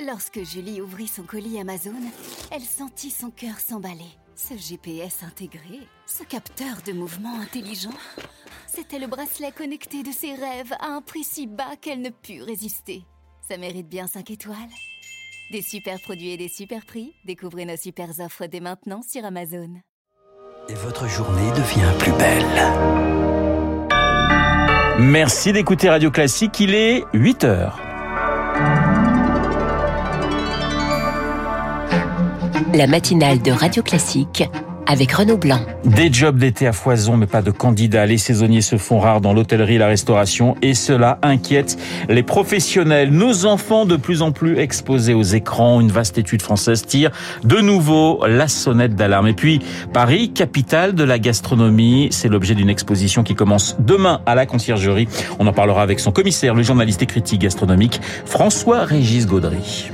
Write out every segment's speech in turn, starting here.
Lorsque Julie ouvrit son colis Amazon, elle sentit son cœur s'emballer. Ce GPS intégré, ce capteur de mouvement intelligent, c'était le bracelet connecté de ses rêves à un prix si bas qu'elle ne put résister. Ça mérite bien 5 étoiles. Des super produits et des super prix, découvrez nos super offres dès maintenant sur Amazon. Et votre journée devient plus belle. Merci d'écouter Radio Classique, il est 8 heures. La matinale de Radio Classique avec Renaud Blanc. Des jobs d'été à foison, mais pas de candidats. Les saisonniers se font rares dans l'hôtellerie et la restauration et cela inquiète les professionnels. Nos enfants de plus en plus exposés aux écrans. Une vaste étude française tire de nouveau la sonnette d'alarme. Et puis, Paris, capitale de la gastronomie. C'est l'objet d'une exposition qui commence demain à la conciergerie. On en parlera avec son commissaire, le journaliste et critique gastronomique, François-Régis Gaudry.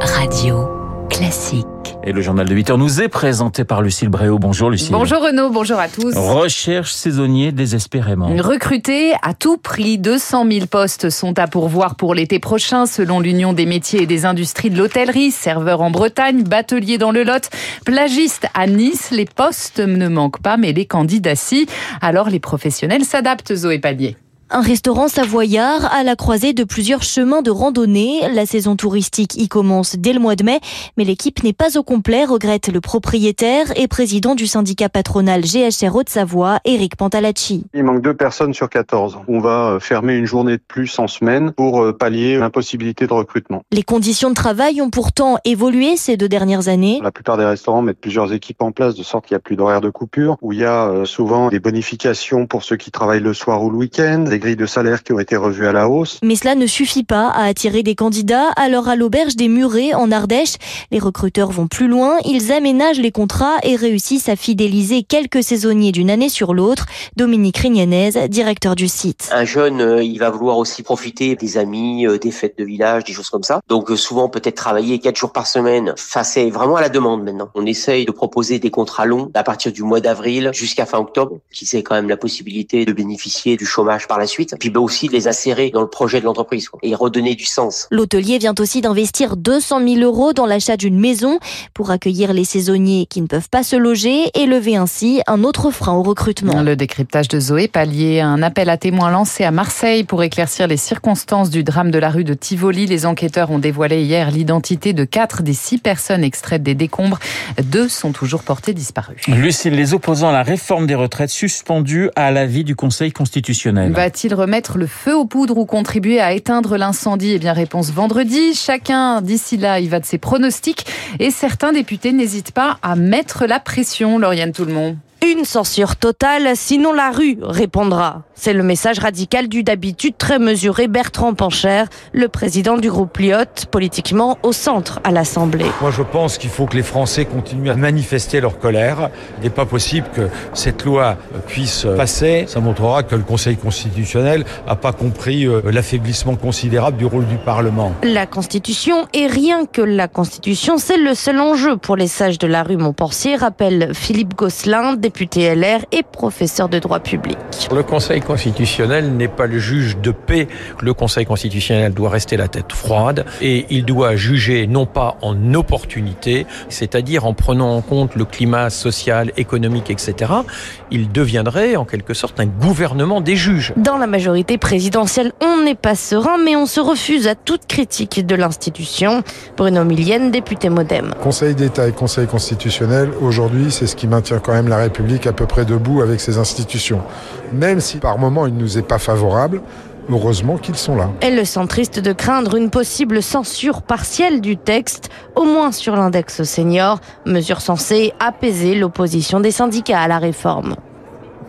Radio classique. Et le journal de 8 heures nous est présenté par Lucille Bréau. Bonjour Lucille. Bonjour Renaud, bonjour à tous. Recherche saisonnier désespérément. Recruter à tout prix, 200 000 postes sont à pourvoir pour l'été prochain selon l'Union des métiers et des industries de l'hôtellerie, serveur en Bretagne, batelier dans le Lot, plagiste à Nice. Les postes ne manquent pas mais les candidats si. Alors les professionnels s'adaptent Zoé Palier. Un restaurant savoyard à la croisée de plusieurs chemins de randonnée. La saison touristique y commence dès le mois de mai, mais l'équipe n'est pas au complet, regrette le propriétaire et président du syndicat patronal GHR Haute-Savoie, Eric Pantalacci. Il manque deux personnes sur 14. On va euh, fermer une journée de plus en semaine pour euh, pallier l'impossibilité de recrutement. Les conditions de travail ont pourtant évolué ces deux dernières années. La plupart des restaurants mettent plusieurs équipes en place de sorte qu'il n'y a plus d'horaire de coupure, où il y a euh, souvent des bonifications pour ceux qui travaillent le soir ou le week-end, grilles de salaire qui ont été revues à la hausse. Mais cela ne suffit pas à attirer des candidats. Alors à l'auberge des Murets en Ardèche, les recruteurs vont plus loin. Ils aménagent les contrats et réussissent à fidéliser quelques saisonniers d'une année sur l'autre. Dominique Rignanez, directeur du site. Un jeune, euh, il va vouloir aussi profiter des amis, euh, des fêtes de village, des choses comme ça. Donc euh, souvent peut-être travailler quatre jours par semaine. Enfin, c'est vraiment à la demande maintenant. On essaye de proposer des contrats longs à partir du mois d'avril jusqu'à fin octobre, qui c'est quand même la possibilité de bénéficier du chômage par la suite puis bah aussi les insérer dans le projet de l'entreprise et redonner du sens. L'hôtelier vient aussi d'investir 200 000 euros dans l'achat d'une maison pour accueillir les saisonniers qui ne peuvent pas se loger et lever ainsi un autre frein au recrutement. Le décryptage de Zoé Pallier, un appel à témoins lancé à Marseille pour éclaircir les circonstances du drame de la rue de Tivoli. Les enquêteurs ont dévoilé hier l'identité de quatre des six personnes extraites des décombres. Deux sont toujours portées disparues. Lucille, les opposants à la réforme des retraites suspendue à l'avis du Conseil constitutionnel. Va-t-il mettre le feu aux poudres ou contribuer à éteindre l'incendie? Eh bien, réponse vendredi. Chacun, d'ici là, il va de ses pronostics. Et certains députés n'hésitent pas à mettre la pression, Lauriane Tout le monde. Une censure totale, sinon la rue répondra. C'est le message radical du d'habitude très mesuré Bertrand Pancher, le président du groupe Lyotte, politiquement au centre à l'Assemblée. Moi je pense qu'il faut que les Français continuent à manifester leur colère. Il n'est pas possible que cette loi puisse passer. Ça montrera que le Conseil constitutionnel n'a pas compris euh, l'affaiblissement considérable du rôle du Parlement. La Constitution et rien que la Constitution, c'est le seul enjeu pour les sages de la rue Montpensier, rappelle Philippe Gosselin, député LR et professeur de droit public. Le Conseil constitutionnel n'est pas le juge de paix. Le Conseil constitutionnel doit rester la tête froide et il doit juger non pas en opportunité, c'est-à-dire en prenant en compte le climat social, économique, etc. Il deviendrait en quelque sorte un gouvernement des juges. Dans la majorité présidentielle, on n'est pas serein, mais on se refuse à toute critique de l'institution. Bruno Millienne, député Modem. Conseil d'État et Conseil constitutionnel, aujourd'hui, c'est ce qui maintient quand même la République à peu près debout avec ses institutions. Même si par moment il ne nous est pas favorable, heureusement qu'ils sont là. Et le centriste de craindre une possible censure partielle du texte, au moins sur l'index senior, mesure censée apaiser l'opposition des syndicats à la réforme.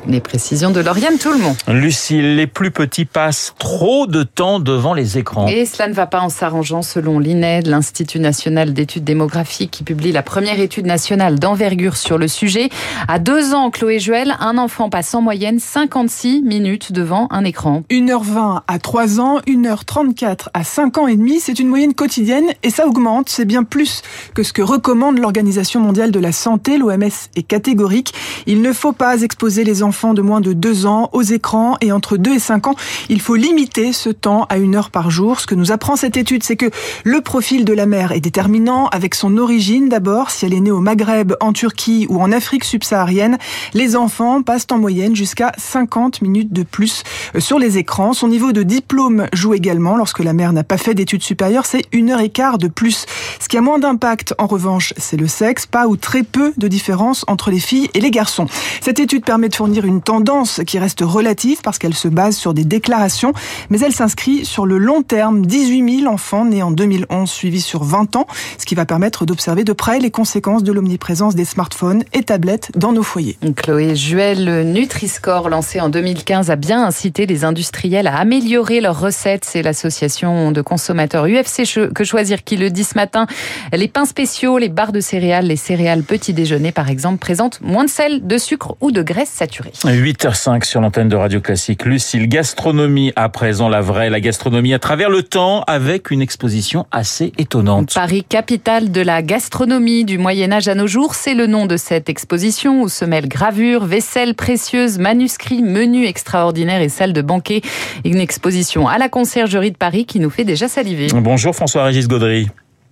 Les précisions de Lauriane Tout le monde. Lucille, les plus petits passent trop de temps devant les écrans. Et cela ne va pas en s'arrangeant selon l'INED, l'Institut national d'études démographiques, qui publie la première étude nationale d'envergure sur le sujet. À deux ans, Chloé Juel, un enfant passe en moyenne 56 minutes devant un écran. 1h20 à 3 ans, 1h34 à 5 ans et demi, c'est une moyenne quotidienne et ça augmente, c'est bien plus que ce que recommande l'Organisation mondiale de la santé, l'OMS est catégorique. Il ne faut pas exposer les enfants enfants de moins de 2 ans aux écrans et entre 2 et 5 ans, il faut limiter ce temps à une heure par jour. Ce que nous apprend cette étude, c'est que le profil de la mère est déterminant avec son origine d'abord. Si elle est née au Maghreb, en Turquie ou en Afrique subsaharienne, les enfants passent en moyenne jusqu'à 50 minutes de plus euh, sur les écrans. Son niveau de diplôme joue également. Lorsque la mère n'a pas fait d'études supérieures, c'est une heure et quart de plus. Ce qui a moins d'impact, en revanche, c'est le sexe, pas ou très peu de différence entre les filles et les garçons. Cette étude permet de fournir une tendance qui reste relative parce qu'elle se base sur des déclarations, mais elle s'inscrit sur le long terme. 18 000 enfants nés en 2011 suivis sur 20 ans, ce qui va permettre d'observer de près les conséquences de l'omniprésence des smartphones et tablettes dans nos foyers. Chloé Juel, le Nutri-Score lancé en 2015 a bien incité les industriels à améliorer leurs recettes. C'est l'association de consommateurs UFC que choisir qui le dit ce matin. Les pains spéciaux, les barres de céréales, les céréales petit déjeuner par exemple présentent moins de sel, de sucre ou de graisse saturée. 8h05 sur l'antenne de Radio Classique. Lucille, gastronomie à présent, la vraie, la gastronomie à travers le temps avec une exposition assez étonnante. Paris, capitale de la gastronomie du Moyen-Âge à nos jours, c'est le nom de cette exposition où se mêlent gravures, vaisselle précieuse, manuscrits, menus extraordinaires et salles de banquet. Une exposition à la conciergerie de Paris qui nous fait déjà saliver. Bonjour François-Régis Gaudry.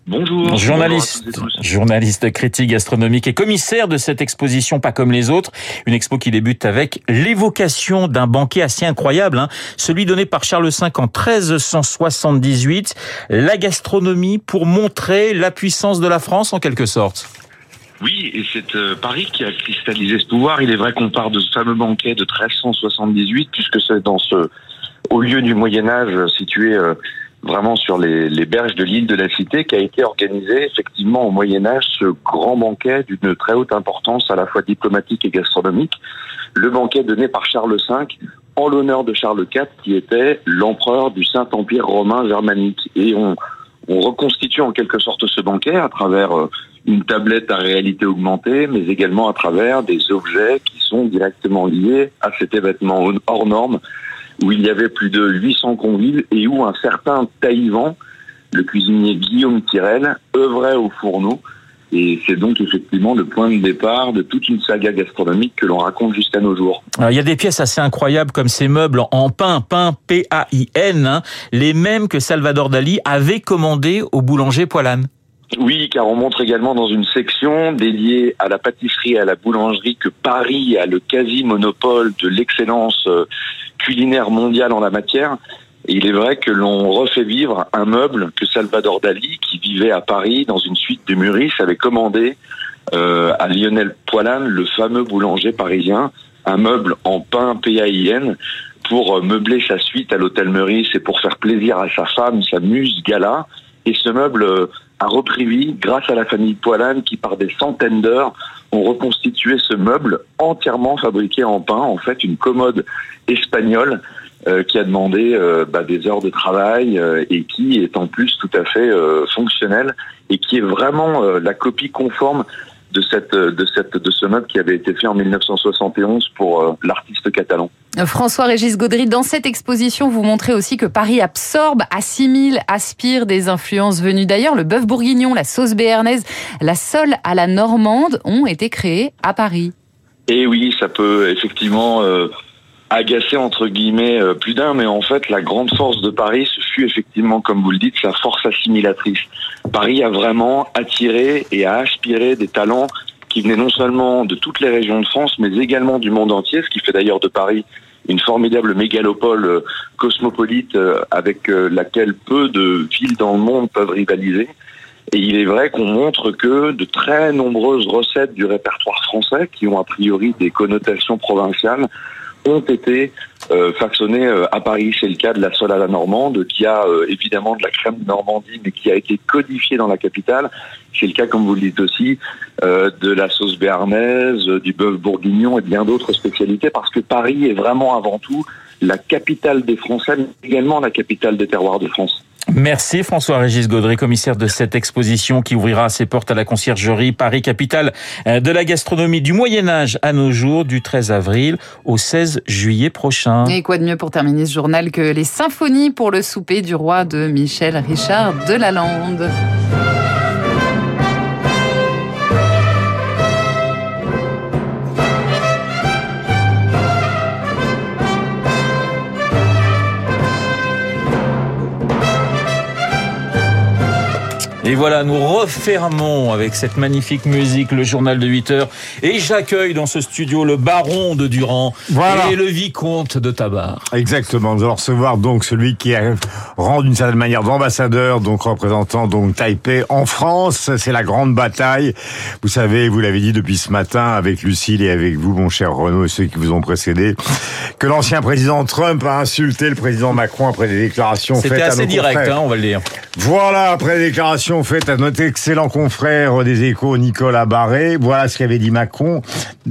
Bonjour. Journaliste, journaliste critique gastronomique et commissaire de cette exposition pas comme les autres. Une expo qui débute avec l'évocation d'un banquet assez incroyable, hein, celui donné par Charles V en 1378. La gastronomie pour montrer la puissance de la France en quelque sorte. Oui, et c'est euh, Paris qui a cristallisé ce pouvoir. Il est vrai qu'on part de ce fameux banquet de 1378, puisque c'est dans ce au lieu du Moyen Âge situé euh, vraiment sur les, les berges de l'île de la Cité qu'a été organisé effectivement au Moyen Âge ce grand banquet d'une très haute importance à la fois diplomatique et gastronomique, le banquet donné par Charles V en l'honneur de Charles IV qui était l'empereur du Saint-Empire romain germanique. Et on, on reconstitue en quelque sorte ce banquet à travers euh, une tablette à réalité augmentée, mais également à travers des objets qui sont directement liés à cet événement hors norme où il y avait plus de 800 convives et où un certain Taïvan, le cuisinier Guillaume Tirel, œuvrait au fourneau. Et c'est donc effectivement le point de départ de toute une saga gastronomique que l'on raconte jusqu'à nos jours. Il y a des pièces assez incroyables comme ces meubles en pain, pain P-A-I-N, hein, les mêmes que Salvador Dali avait commandés au boulanger Poilane. Oui, car on montre également dans une section dédiée à la pâtisserie et à la boulangerie que Paris a le quasi-monopole de l'excellence euh, culinaire mondiale en la matière. Et il est vrai que l'on refait vivre un meuble que Salvador Dali, qui vivait à Paris dans une suite de Muris, avait commandé euh, à Lionel Poilane, le fameux boulanger parisien, un meuble en pain PAIN pour euh, meubler sa suite à l'hôtel Meurice et pour faire plaisir à sa femme, sa muse Gala. Et ce meuble repris vie grâce à la famille Poilane qui, par des centaines d'heures, ont reconstitué ce meuble entièrement fabriqué en pain, en fait une commode espagnole euh, qui a demandé euh, bah, des heures de travail euh, et qui est en plus tout à fait fonctionnelle et qui est vraiment la copie conforme de cette de cette de ce meuble qui avait été fait en 1971 pour l'artiste catalan. François-Régis Gaudry, dans cette exposition, vous montrez aussi que Paris absorbe, assimile, aspire des influences venues d'ailleurs. Le bœuf bourguignon, la sauce béarnaise, la sole à la normande ont été créés à Paris. Et oui, ça peut effectivement agacer entre guillemets euh, plus d'un, mais en fait la grande force de Paris, ce fut effectivement, comme vous le dites, sa force assimilatrice. Paris a vraiment attiré et a aspiré des talents qui venaient non seulement de toutes les régions de France, mais également du monde entier, ce qui fait d'ailleurs de Paris une formidable mégalopole euh, cosmopolite euh, avec laquelle peu de villes dans le monde peuvent rivaliser. Et il est vrai qu'on montre que de très nombreuses recettes du répertoire français, qui ont a priori des connotations provinciales, ont été euh, façonnées euh, à Paris. C'est le cas de la sole à la normande, qui a euh, évidemment de la crème de Normandie, mais qui a été codifiée dans la capitale. C'est le cas, comme vous le dites aussi, de la sauce béarnaise, du bœuf bourguignon et bien d'autres spécialités, parce que Paris est vraiment avant tout la capitale des Français, mais également la capitale des terroirs de France. Merci François-Régis Gaudry, commissaire de cette exposition qui ouvrira ses portes à la conciergerie Paris, capitale euh, de la gastronomie du Moyen-Âge à nos jours, du 13 avril au 16 juillet prochain. Et quoi de mieux pour terminer ce journal que les symphonies pour le souper du roi de Michel Richard de la Lande? Et voilà, nous refermons avec cette magnifique musique le journal de 8 heures. Et j'accueille dans ce studio le baron de Durand Voilà. et le vicomte de Tabar. Exactement. Nous allons recevoir donc celui qui rend d'une certaine manière d'ambassadeur, donc représentant donc Taipei en France. C'est la grande bataille. Vous savez, vous l'avez dit depuis ce matin avec Lucille et avec vous, mon cher Renaud, et ceux qui vous ont précédé, que l'ancien président Trump a insulté le président Macron après des déclarations faites C'était à assez nos direct, hein, on va le dire. Voilà, après les déclarations faites à notre excellent confrère des échos, Nicolas Barré, voilà ce qu'avait dit Macron.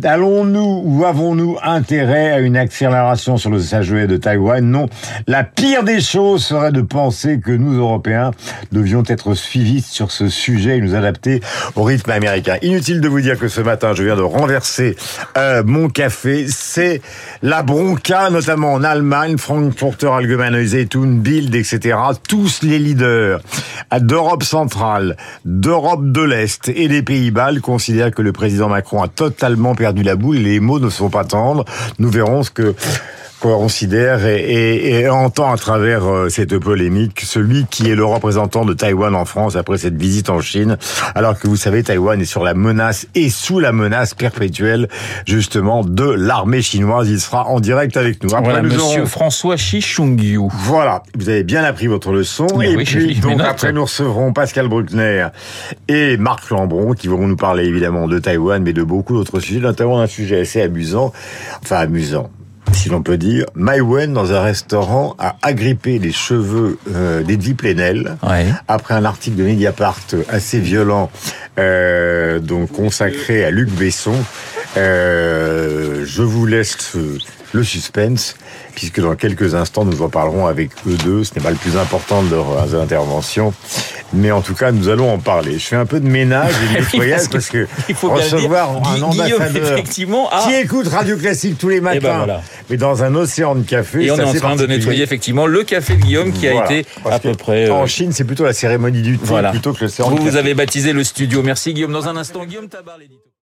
Allons-nous ou avons-nous intérêt à une accélération sur le SHE de Taïwan? Non. La pire des choses serait de penser que nous, Européens, devions être suivis sur ce sujet et nous adapter au rythme américain. Inutile de vous dire que ce matin, je viens de renverser euh, mon café. C'est la bronca, notamment en Allemagne, Frankfurter Allgemeine Zeitung, Bild, etc. Tous les leaders d'Europe centrale, d'Europe de l'Est et des Pays-Bas considèrent que le président Macron a totalement perdu la boule. Les mots ne sont pas tendres. Nous verrons ce que considère et, et- et entend à travers euh, cette polémique celui qui est le représentant de Taïwan en France après cette visite en Chine, alors que vous savez Taïwan est sur la menace et sous la menace perpétuelle justement de l'armée chinoise. Il sera en direct avec nous. Après, Voilà, nous monsieur aurons- François Chichungyu. voilà, vous avez bien appris votre leçon. Mais et oui, puis, donc après, nous recevrons Pascal Bruckner et Marc Lambron qui vont nous parler évidemment de Taïwan, mais de beaucoup d'autres sujets, notamment un sujet assez amusant, enfin amusant. Si l'on peut dire, Mai Wen dans un restaurant a agrippé les cheveux euh, d'Edwy Plenel après un article de Mediapart assez violent, euh, donc consacré à Luc Besson. Euh, je vous laisse euh, le suspense, puisque dans quelques instants, nous en parlerons avec eux deux. Ce n'est pas le plus important de leurs interventions, mais en tout cas, nous allons en parler. Je fais un peu de ménage et de nettoyage parce parce que- il faut recevoir un ambassadeur effectivement, a- qui écoute Radio Classique tous les matins, Eh ben voilà. mais dans un océan de café. Et on est en train de nettoyer effectivement le café de Guillaume qui a été à peu près. euh, En Chine, c'est plutôt la cérémonie du thé voilà. plutôt que l'océan Vous, de vous café. avez baptisé le studio. Merci Guillaume. Dans un instant, Guillaume Tabar, l'édito.